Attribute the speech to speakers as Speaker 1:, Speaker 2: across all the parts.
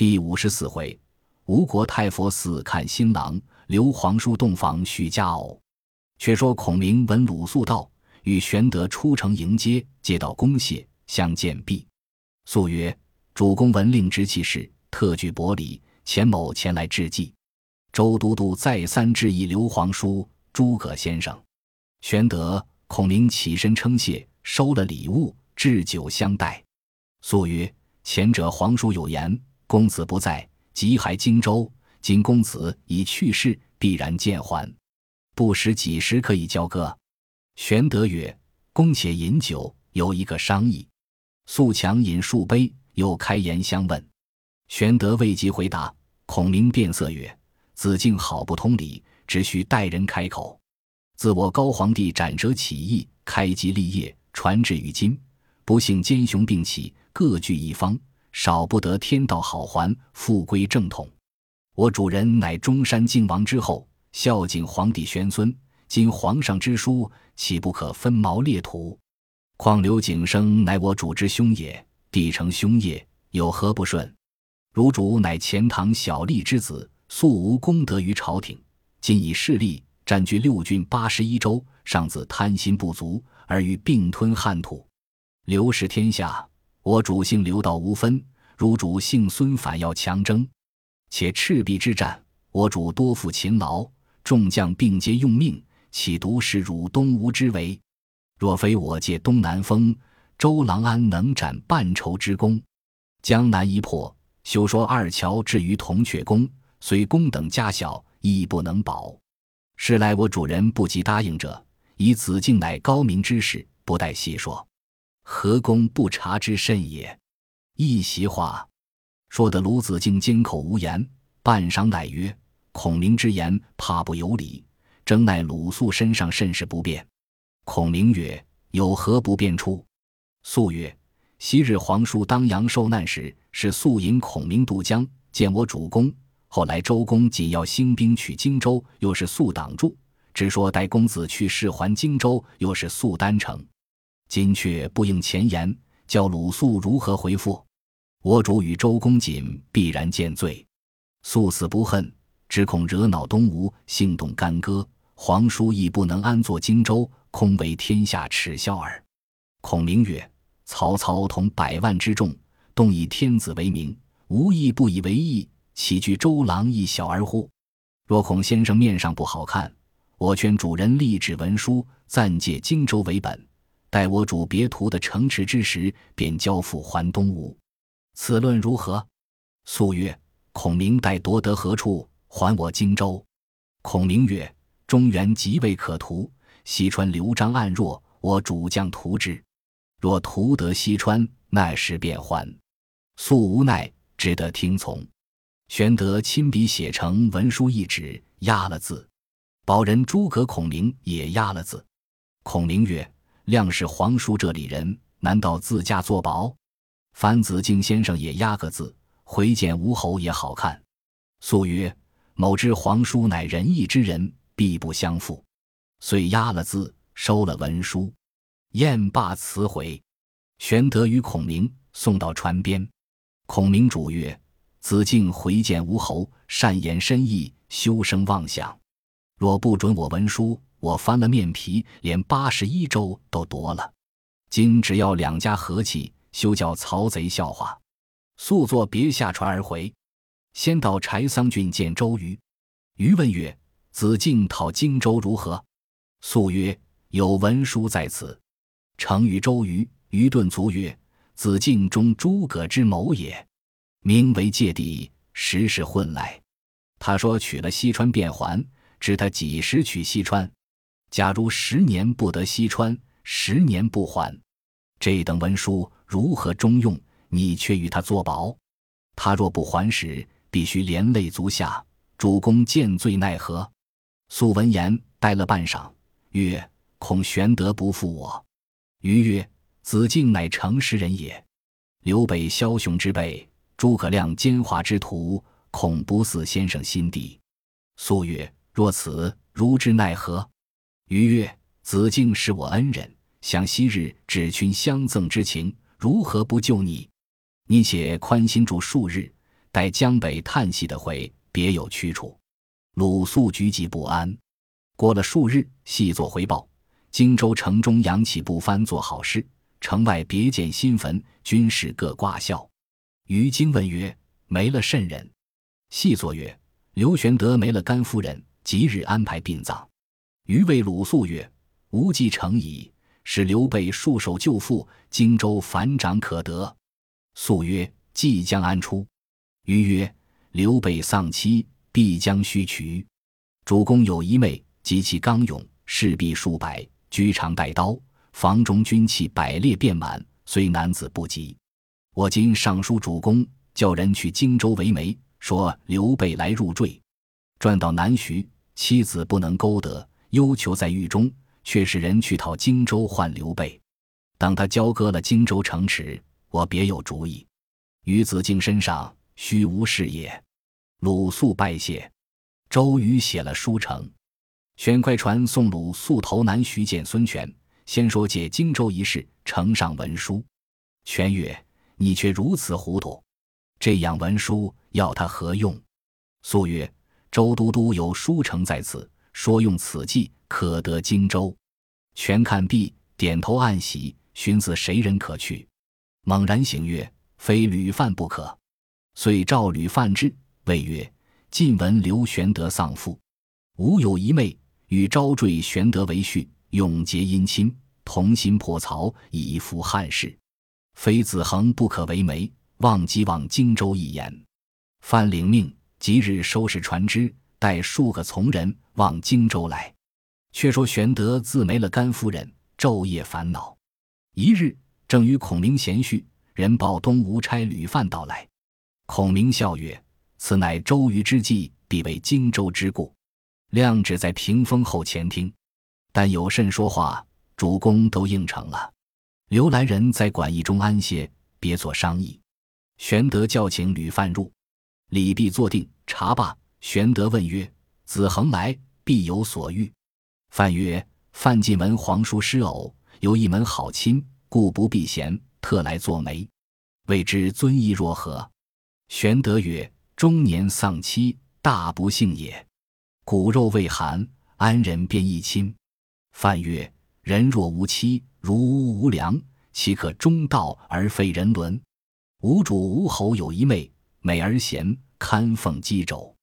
Speaker 1: 第五十四回，吴国太佛寺看新郎，刘皇叔洞房续佳偶。却说孔明闻鲁肃到，与玄德出城迎接，接到公谢，相见毕。肃曰：“主公闻令之气势，特具薄礼，钱某前来致祭。”周都督再三致意刘皇叔、诸葛先生。玄德、孔明起身称谢，收了礼物，置酒相待。肃曰：“前者皇叔有言。”公子不在，即还荆州。今公子已去世，必然见还。不识几时可以交割？玄德曰：“公且饮酒，有一个商议。”素强饮数杯，又开言相问。玄德未及回答，孔明变色曰：“子敬好不通理，只需待人开口。自我高皇帝斩折起义，开基立业，传至于今，不幸奸雄并起，各据一方。”少不得天道好还，复归正统。我主人乃中山靖王之后，孝敬皇帝玄孙。今皇上之书，岂不可分毛裂土？况刘景升乃我主之兄也，弟承兄业，有何不顺？汝主乃钱塘小吏之子，素无功德于朝廷，今以势力占据六郡八十一州，尚自贪心不足，而欲并吞汉土，刘氏天下。我主姓刘，道无分；汝主姓孙，反要强征。且赤壁之战，我主多负勤劳，众将并皆用命，岂独是汝东吴之为？若非我借东南风，周郎安能斩半筹之功？江南一破，休说二乔至于铜雀宫，虽功等加小，亦不能保。是来我主人不及答应者，以子敬乃高明之士，不待细说。何公不察之甚也？一席话，说得鲁子敬缄口无言。半晌，乃曰：“孔明之言，怕不有理，征奈鲁肃身上甚是不便。”孔明曰：“有何不便处？”肃曰：“昔日皇叔当阳受难时，是肃引孔明渡江见我主公。后来周公紧要兴兵取荆州，又是肃挡住；只说待公子去世还荆州，又是肃单城。”今却不应前言，叫鲁肃如何回复？我主与周公瑾必然见罪，素死不恨，只恐惹恼东吴，兴动干戈，皇叔亦不能安坐荆州，空为天下耻笑耳。孔明曰：“曹操统百万之众，动以天子为名，无义不以为义，岂惧周郎一小儿乎？若孔先生面上不好看，我劝主人立旨文书，暂借荆州为本。”待我主别图的城池之时，便交付还东吴。此论如何？肃曰：“孔明待夺得何处？还我荆州。”孔明曰：“中原极为可图，西川刘璋暗弱，我主将图之。若图得西川，那时便还。”肃无奈，只得听从。玄德亲笔写成文书一纸，压了字。保人诸葛孔明也压了字。孔明曰：亮是皇叔这里人，难道自家作保？樊子敬先生也压个字，回见吴侯也好看。素曰：“某知皇叔乃仁义之人，必不相负。”遂压了字，收了文书，宴罢辞回。玄德与孔明送到船边，孔明主曰：“子敬回见吴侯，善言深意，休生妄想。若不准我文书。”我翻了面皮，连八十一州都夺了。今只要两家和气，休叫曹贼笑话。速作别下船而回。先到柴桑郡见周瑜。瑜问曰：“子敬讨荆州如何？”速曰：“有文书在此。”成与周瑜。瑜顿足曰：“子敬中诸葛之谋也，名为借地，实是混来。他说取了西川便还，知他几时取西川？”假如十年不得西川，十年不还，这等文书如何中用？你却与他作保，他若不还时，必须连累足下。主公见罪奈何？素闻言，呆了半晌，曰：“恐玄德不负我。”余曰：“子敬乃诚实人也。刘备枭雄之辈，诸葛亮奸猾之徒，恐不似先生心地。”素曰：“若此，如之奈何？”余曰：“子敬是我恩人，想昔日指君相赠之情，如何不救你？你且宽心住数日，待江北叹息的回，别有去处。鲁肃局急不安。过了数日，细作回报：荆州城中扬起不翻，做好事；城外别建新坟，军士各挂孝。于京问曰：“没了甚人？”细作曰：“刘玄德没了甘夫人，即日安排殡葬。”余谓鲁肃曰：“无计成矣，使刘备束手就缚，荆州反掌可得。”肃曰：“计将安出？”余曰：“刘备丧妻，必将须娶。主公有一妹，极其刚勇，士必数百，居常带刀，房中军器百列遍满，虽男子不及。我今上书主公，叫人去荆州为媒，说刘备来入赘。转到南徐，妻子不能勾得，忧囚在狱中，却使人去讨荆州换刘备。等他交割了荆州城池，我别有主意。于子敬身上。”虚无事也。鲁肃拜谢，周瑜写了书呈，选快船送鲁肃投南徐见孙权，先说借荆州一事，呈上文书。权曰：“你却如此糊涂，这样文书要他何用？”肃曰：“周都督有书呈在此，说用此计可得荆州。”权看毕，点头暗喜，寻思谁人可去？猛然醒曰：“非吕范不可。”遂召吕范之，谓曰：“晋闻刘玄德丧父，吾有一妹，与招赘玄德为婿，永结姻亲，同心破曹，以复汉室。非子恒不可为媒，望即往荆州一言。”范领命，即日收拾船只，带数个从人往荆州来。却说玄德自没了甘夫人，昼夜烦恼。一日，正与孔明闲叙，人报东吴差吕范到来。孔明笑曰：“此乃周瑜之计，必为荆州之故。亮只在屏风后前听，但有甚说话，主公都应承了。刘来人在馆驿中安歇，别做商议。”玄德叫请吕范入，礼毕坐定，茶罢，玄德问曰：“子恒来，必有所欲？”范曰：“范进闻皇叔失偶，有一门好亲，故不避嫌，特来作媒，未知尊意若何？”玄德曰：“中年丧妻，大不幸也。骨肉未寒，安忍便一亲？”范曰：“人若无妻，如屋无梁，岂可中道而废人伦？吴主吴侯有一妹，美而贤，堪奉箕帚。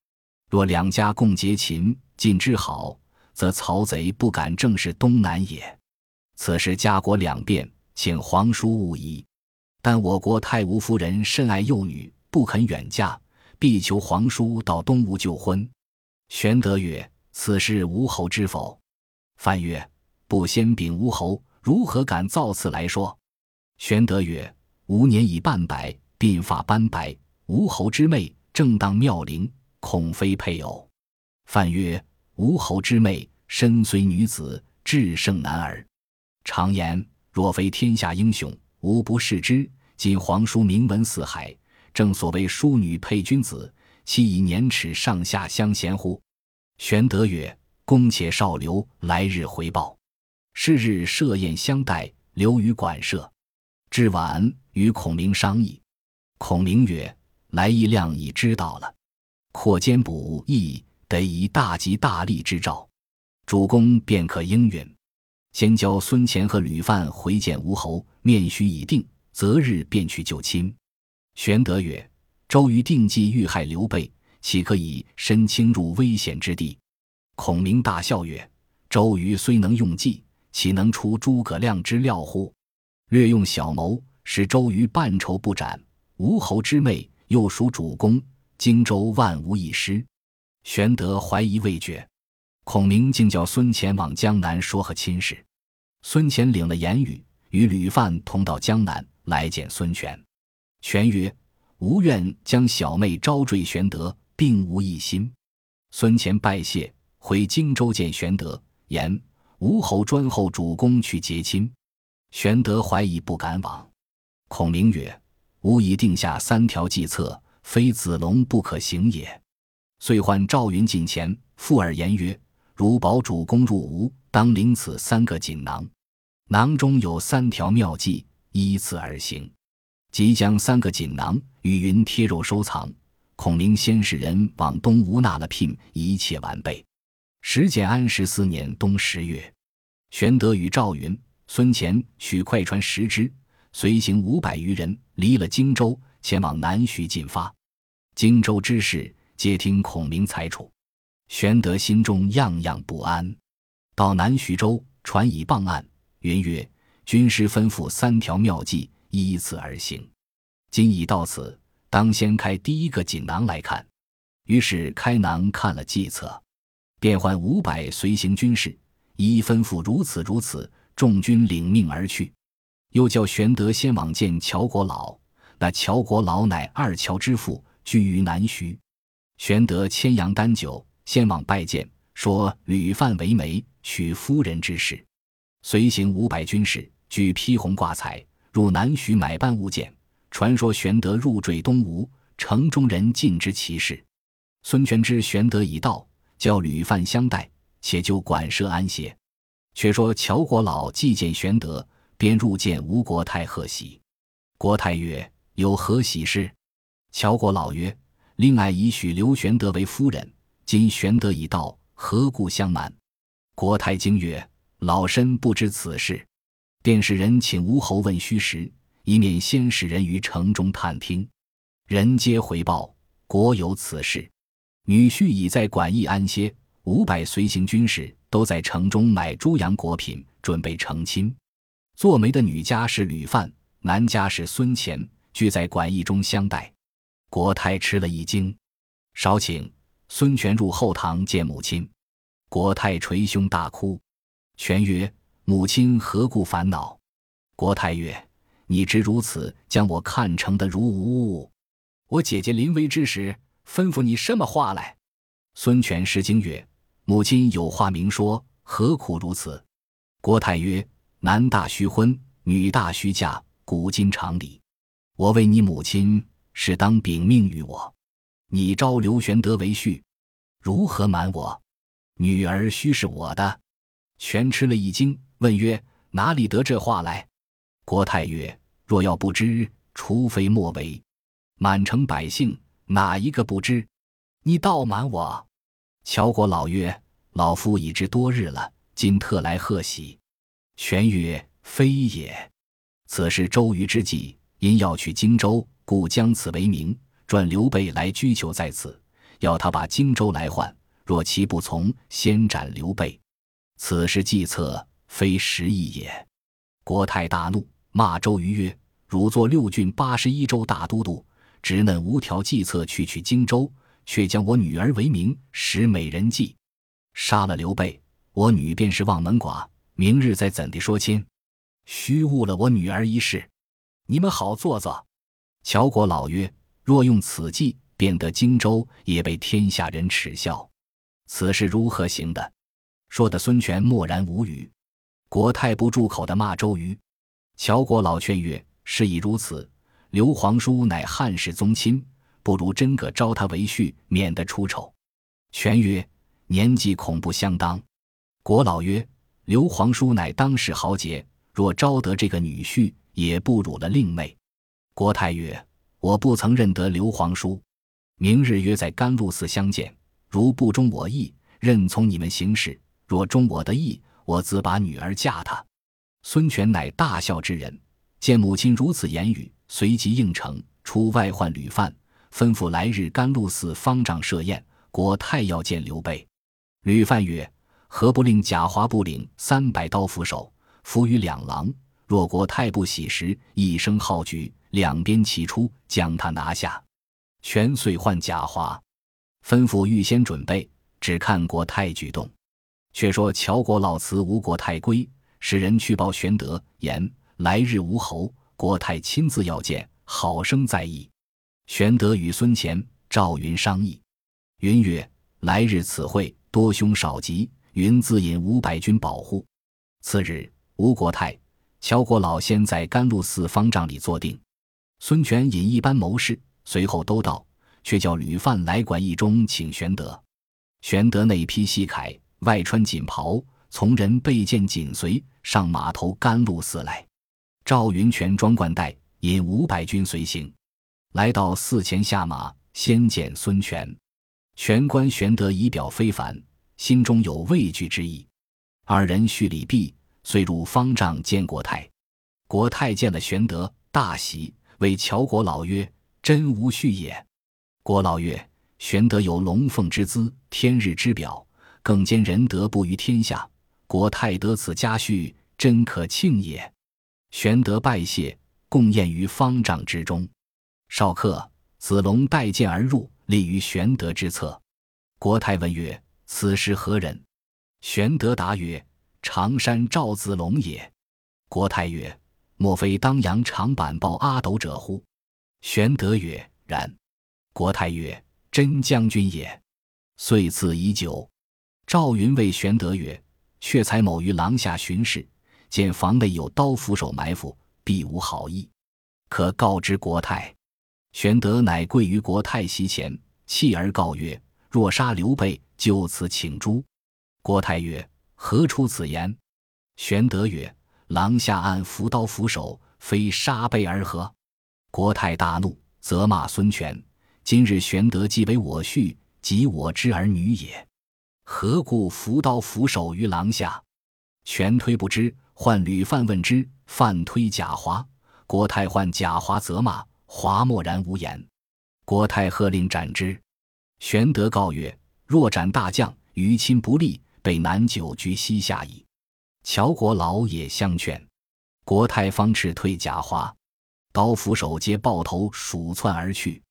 Speaker 1: 若两家共结秦晋之好，则曹贼不敢正视东南也。此时家国两变，请皇叔勿疑。但我国太吴夫人甚爱幼女。”不肯远嫁，必求皇叔到东吴就婚。玄德曰：“此事吴侯知否？”范曰：“不先禀吴侯，如何敢造次来说？”玄德曰：“吾年已半百，鬓发斑白，吴侯之妹正当妙龄，恐非配偶。”范曰：“吴侯之妹身虽女子，智胜男儿。常言若非天下英雄，无不视之。今皇叔名闻四海。”正所谓淑女配君子，岂以年齿上下相嫌乎？玄德曰：“公且少留，来日回报。”是日设宴相待，留于馆舍。至晚，与孔明商议。孔明曰：“来意亮已知道了，扩兼补益，得以大吉大利之兆。主公便可应允。先教孙乾和吕范回见吴侯，面须已定，择日便去就亲。”玄德曰：“周瑜定计欲害刘备，岂可以身轻入危险之地？”孔明大笑曰：“周瑜虽能用计，岂能出诸葛亮之料乎？略用小谋，使周瑜半筹不展。吴侯之妹又属主公，荆州万无一失。”玄德怀疑未决，孔明竟叫孙乾往江南说和亲事。孙乾领了言语，与吕范同到江南来见孙权。权曰：“吾愿将小妹招赘玄德，并无一心。”孙乾拜谢，回荆州见玄德，言吴侯专候主公去结亲。玄德怀疑，不敢往。孔明曰：“吾已定下三条计策，非子龙不可行也。”遂唤赵云近前，附耳言曰：“如保主公入吴，当领此三个锦囊，囊中有三条妙计，依次而行。”即将三个锦囊与云贴肉收藏，孔明先使人往东吴纳了聘，一切完备。时建安十四年冬十月，玄德与赵云、孙乾取快船十只，随行五百余人，离了荆州，前往南徐进发。荆州之事，皆听孔明裁处。玄德心中样样不安。到南徐州，传以傍案，云曰：“军师吩咐三条妙计，依此而行。今已到此，当先开第一个锦囊来看。”于是开囊看了计策。便唤五百随行军士，一一吩咐如此如此，众军领命而去。又叫玄德先往见乔国老，那乔国老乃二乔之父，居于南徐。玄德牵羊担酒，先往拜见，说吕范为媒，娶夫人之事。随行五百军士，举披红挂彩，入南徐买办物件。传说玄德入赘东吴，城中人尽知其事。孙权知玄德已到。叫吕范相待，且就馆舍安歇。却说乔国老既见玄德，便入见吴国太贺喜。国太曰：“有何喜事？”乔国老曰：“令爱已许刘玄德为夫人，今玄德已到，何故相瞒？”国太惊曰：“老身不知此事，便使人请吴侯问虚实，以免先使人于城中探听。人皆回报，国有此事。”女婿已在馆驿安歇，五百随行军士都在城中买猪羊果品，准备成亲。做媒的女家是吕范，男家是孙乾，聚在馆驿中相待。国泰吃了一惊，少请孙权入后堂见母亲。国泰捶胸大哭。权曰：“母亲何故烦恼？”国泰曰：“你知如此，将我看成的如无物。我姐姐临危之时。”吩咐你什么话来？孙权失惊曰：“母亲有话明说，何苦如此？”国泰曰：“男大须婚，女大须嫁，古今常理。我为你母亲，是当禀命于我。你招刘玄德为婿，如何瞒我？女儿须是我的。”权吃了一惊，问曰：“哪里得这话来？”郭泰曰：“若要不知，除非莫为。满城百姓。”哪一个不知？你倒瞒我！乔国老曰：“老夫已知多日了，今特来贺喜。”玄曰：“非也，此是周瑜之计，因要去荆州，故将此为名，转刘备来拘囚在此，要他把荆州来换。若其不从，先斩刘备。此是计策，非实意也。”国太大怒，骂周瑜曰：“汝作六郡八十一州大都督！”直嫩无条计策去取荆州，却将我女儿为名，使美人计，杀了刘备，我女便是望门寡。明日再怎地说亲，虚误了我女儿一事。你们好做作。乔国老曰：“若用此计，便得荆州，也被天下人耻笑。此事如何行的？”说的孙权默然无语。国太不住口的骂周瑜。乔国老劝曰：“事已如此。”刘皇叔乃汉室宗亲，不如真个招他为婿，免得出丑。权曰：“年纪恐不相当。”国老曰：“刘皇叔乃当世豪杰，若招得这个女婿，也不辱了令妹。”国太曰：“我不曾认得刘皇叔，明日约在甘露寺相见。如不忠我意，任从你们行事；若忠我的意，我自把女儿嫁他。”孙权乃大孝之人，见母亲如此言语。随即应承，出外唤吕范，吩咐来日甘露寺方丈设宴。国太要见刘备。吕范曰：“何不令贾华部领三百刀斧手，伏于两廊？若国太不喜时，一声号举，两边齐出，将他拿下。”全遂换贾华，吩咐预先准备，只看国太举动。却说乔国老辞吴国太归，使人去报玄德言：“来日吴侯。”国太亲自要见，好生在意。玄德与孙乾、赵云商议，云曰：“来日此会多凶少吉，云自引五百军保护。”次日，吴国太、乔国老先在甘露寺方丈里坐定，孙权引一班谋士随后都到，却叫吕范来馆驿中请玄德。玄德内披细铠，外穿锦袍，从人备剑紧随，上马头甘露寺来。赵云全装冠带，引五百军随行，来到寺前下马，先见孙权。权观玄德仪表非凡，心中有畏惧之意。二人叙礼毕，遂入方丈见国泰。国泰见了玄德，大喜，谓乔国老曰：“真无序也。”国老曰：“玄德有龙凤之姿，天日之表，更兼仁德布于天下。国泰得此佳婿，真可庆也。”玄德拜谢，共宴于方丈之中。少客，子龙带剑而入，立于玄德之侧。国泰问曰：“此时何人？”玄德答曰：“常山赵子龙也。”国泰曰：莫非当阳长坂抱阿斗者乎？玄德曰：“然。”国泰曰：“真将军也。”遂赐已久。赵云谓玄德曰：“却才某于廊下巡视，见房内有刀斧手埋伏，必无好意，可告知国泰。”玄德乃跪于国泰席前，泣而告曰：“若杀刘备，就此请诛。”国泰曰：“何出此言？”玄德曰：廊下按扶刀扶手，非杀备而何？国泰大怒，责骂孙权：“今日玄德既为我婿，及我之儿女也，何故扶刀扶手于廊下？”权推不知，唤吕范问之，范推贾华。国泰唤贾华责骂，华默然无言。国泰喝令斩之。玄德告曰：“若斩大将，于亲不利，备南久居西夏矣。”乔国老也相劝，国泰方斥退贾华，刀斧手皆抱头鼠窜而去。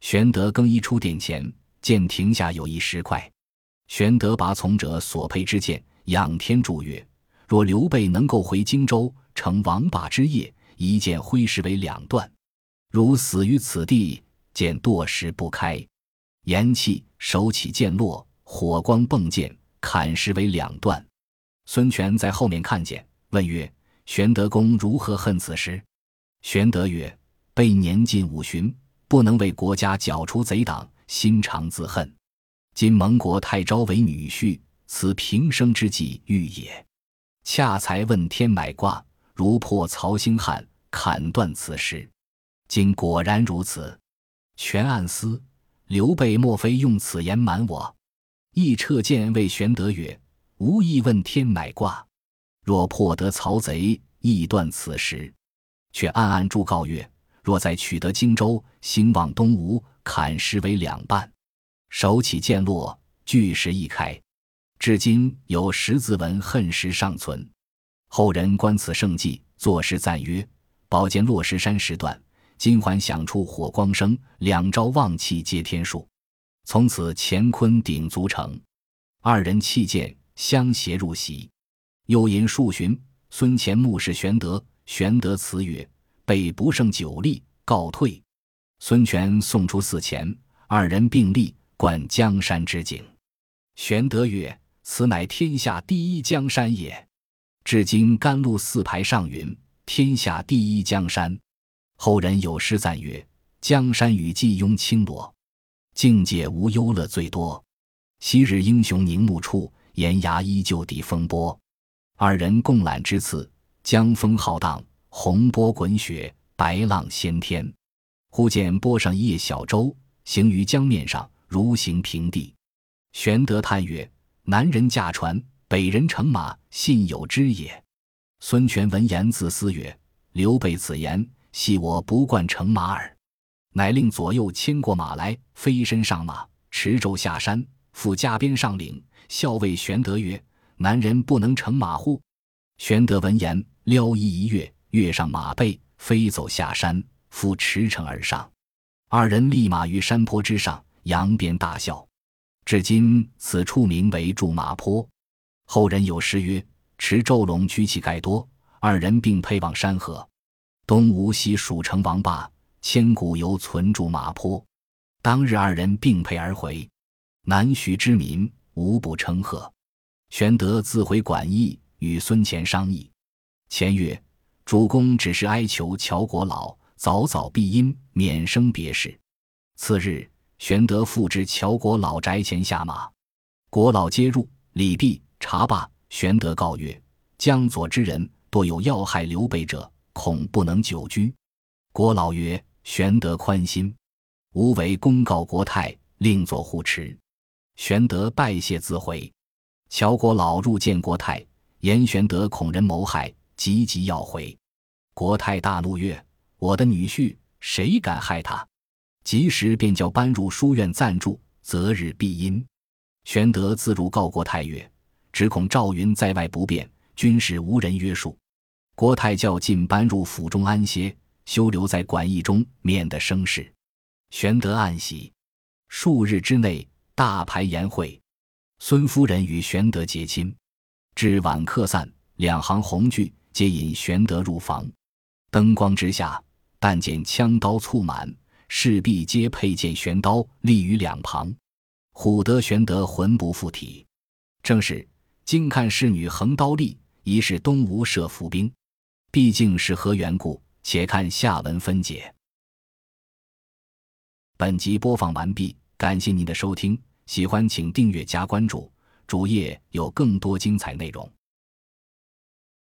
Speaker 1: 玄德更衣出殿前，见亭下有一石块。玄德拔从者所佩之剑，仰天祝曰：“若刘备能够回荆州，成王霸之业，一剑挥石为两段；如死于此地，剑堕石不开。”言讫，手起剑落，火光迸溅，砍石为两段。孙权在后面看见，问曰：“玄德公如何恨此时？”玄德曰：“备年近五旬，不能为国家剿除贼党，心常自恨。今蒙国太昭为女婿，此平生之计欲也。恰才问天买卦，如破曹兴汉，砍断此时。今果然如此。”权暗思：刘备莫非用此言瞒我？亦撤剑谓玄德曰。无意问天买卦，若破得曹贼，亦断此时。却暗暗祝告曰：若再取得荆州，兴往东吴，砍石为两半。手起剑落，巨石一开。至今有十字文恨石尚存。后人观此胜迹，作诗赞曰：宝剑落石山石断，金环响处火光生。两招望气接天数。从此乾坤鼎足成。二人弃剑。相携入席，又饮数巡。孙乾目视玄德，玄德辞曰：“备不胜酒力，告退。”孙权送出寺前，二人并立，观江山之景。玄德曰：“此乃天下第一江山也。至今甘露寺牌上云：‘天下第一江山。’后人有诗赞曰：‘江山雨霁拥青罗，境界无忧乐最多。昔日英雄凝目处。’”岩崖依旧抵风波，二人共览之次，江风浩荡，洪波滚雪，白浪掀天。忽见波上一叶小舟，行于江面上，如行平地。玄德叹曰：“南人驾船，北人乘马，信有之也。”孙权闻言自思曰：“刘备此言，系我不惯乘马耳。”乃令左右牵过马来，飞身上马，持舟下山，赴加鞭上岭。校尉玄德曰：“男人不能乘马乎？”玄德闻言，撩衣一跃，跃上马背，飞走下山，复驰骋而上。二人立马于山坡之上，扬鞭大笑。至今此处名为驻马坡。后人有诗曰：“持昼龙居其盖多，二人并辔望山河。东吴西蜀成王霸，千古犹存驻马坡。”当日二人并辔而回，南徐之民。无不称贺。玄德自回馆驿，与孙乾商议。乾曰：“主公只是哀求乔国老早早避阴，免生别事。”次日，玄德复至乔国老宅前下马，国老接入，礼毕，茶罢。玄德告曰：“江左之人多有要害刘备者，恐不能久居。”国老曰：“玄德宽心，吾为公告国泰，另作护持。玄德拜谢自回。乔国老入见国泰，言玄德恐人谋害，急急要回。国泰大怒曰：“我的女婿，谁敢害他？”及时便叫搬入书院暂住，择日必因。玄德自入告国泰曰：“只恐赵云在外不便，军事无人约束。”国泰叫进搬入府中安歇，休留在馆驿中，免得生事。玄德暗喜。数日之内，大排筵会。孙夫人与玄德结亲。至晚客散，两行红炬皆引玄德入房。灯光之下，但见枪刀簇满，势必皆佩剑悬刀立于两旁。唬得玄德魂不附体。正是今看侍女横刀立，疑是东吴设伏兵。毕竟是何缘故？且看下文分解。本集播放完毕，感谢您的收听，喜欢请订阅加关注，主页有更多精彩内容。